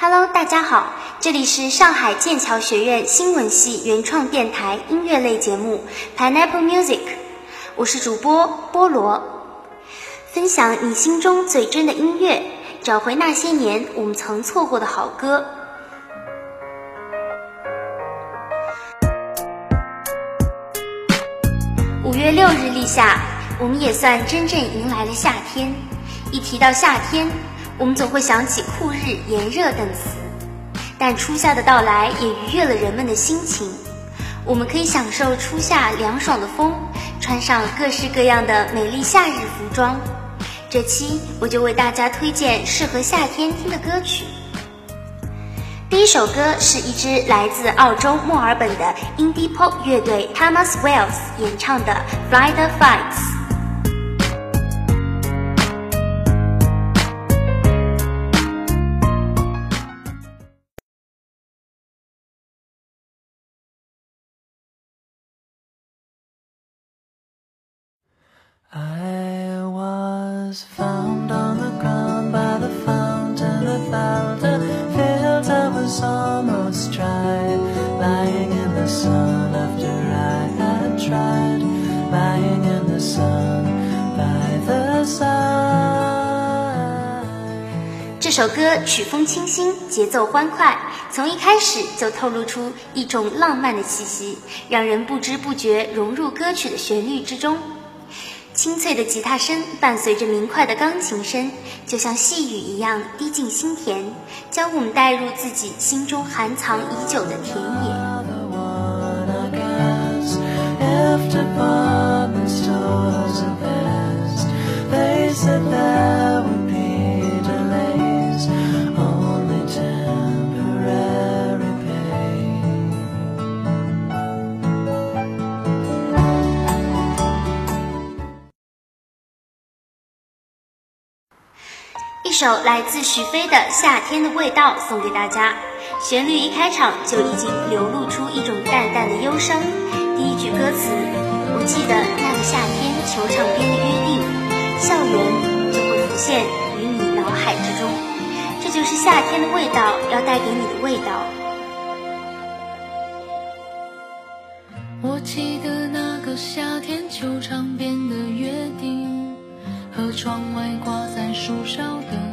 Hello，大家好，这里是上海剑桥学院新闻系原创电台音乐类节目 Pineapple Music，我是主播菠萝，分享你心中最真的音乐，找回那些年我们曾错过的好歌。五月六日立夏，我们也算真正迎来了夏天。一提到夏天，我们总会想起酷日、炎热等词，但初夏的到来也愉悦了人们的心情。我们可以享受初夏凉爽的风，穿上各式各样的美丽夏日服装。这期我就为大家推荐适合夏天听的歌曲。第一首歌是一支来自澳洲墨尔本的 indie pop 乐队 Thomas Wells 演唱的《Fly the Fights》。Was found on the ground by the fountain. I felt the fields I was almost dry, lying in the sun after I had tried, lying in the sun by the side. 这首歌曲风清新，节奏欢快，从一开始就透露出一种浪漫的气息，让人不知不觉融入歌曲的旋律之中。清脆的吉他声伴随着明快的钢琴声，就像细雨一样滴进心田，将我们带入自己心中含藏已久的田野。首来自许飞的《夏天的味道》送给大家。旋律一开场就已经流露出一种淡淡的忧伤。第一句歌词：我记得那个夏天，球场边的约定，校园就会浮现于你脑海之中。这就是夏天的味道，要带给你的味道。我记得那个夏天，球场边的约定，和窗外挂在树梢的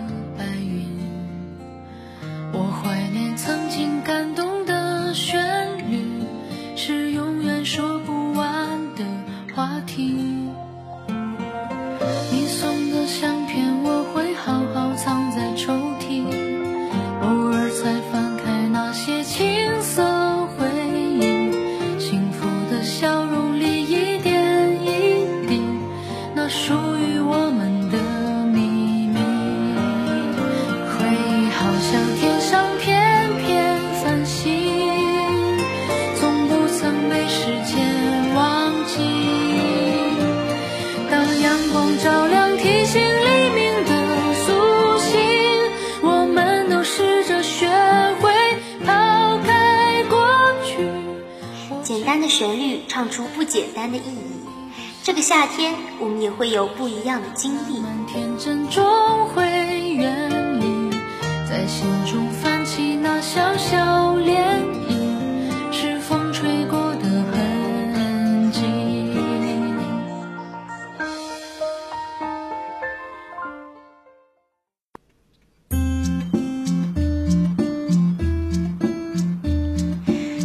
像天上片片繁星，从不曾被时间忘记。当阳光照亮提醒黎明的苏醒，我们都试着学会抛开过去。简单的旋律唱出不简单的意义。这个夏天，我们也会有不一样的经历。们天真终会，心中泛起那小小涟漪，是风吹过的痕迹。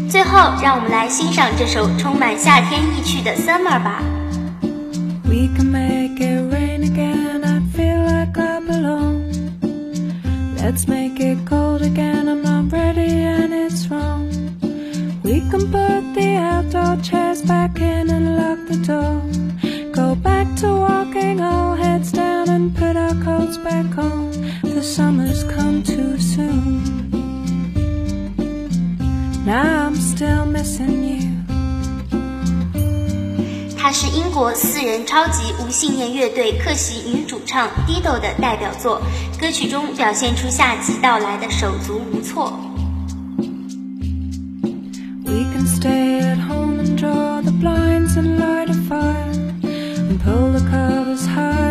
最后，让我们来欣赏这首充满夏天意趣的《Summer》吧。We can make it rain again. I feel like I belong. Let's make 是英国四人超级无信念乐队客席女主唱 Dido 的代表作，歌曲中表现出夏季到来的手足无措。We can stay at home and draw the blinds and light a fire and pull the covers high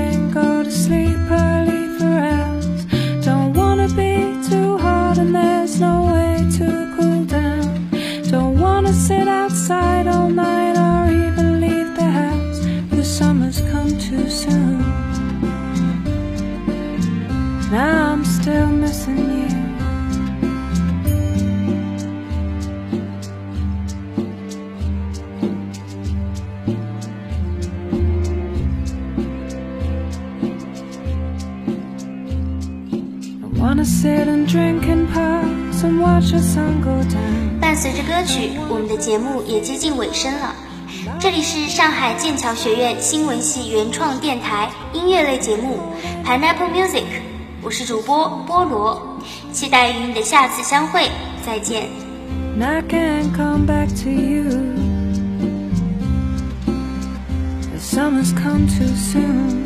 伴随着歌曲，我们的节目也接近尾声了。这里是上海剑桥学院新闻系原创电台音乐类节目 Pineapple Music，我是主播菠萝，期待与你的下次相会，再见。I can't come back to you. The summer's come too soon.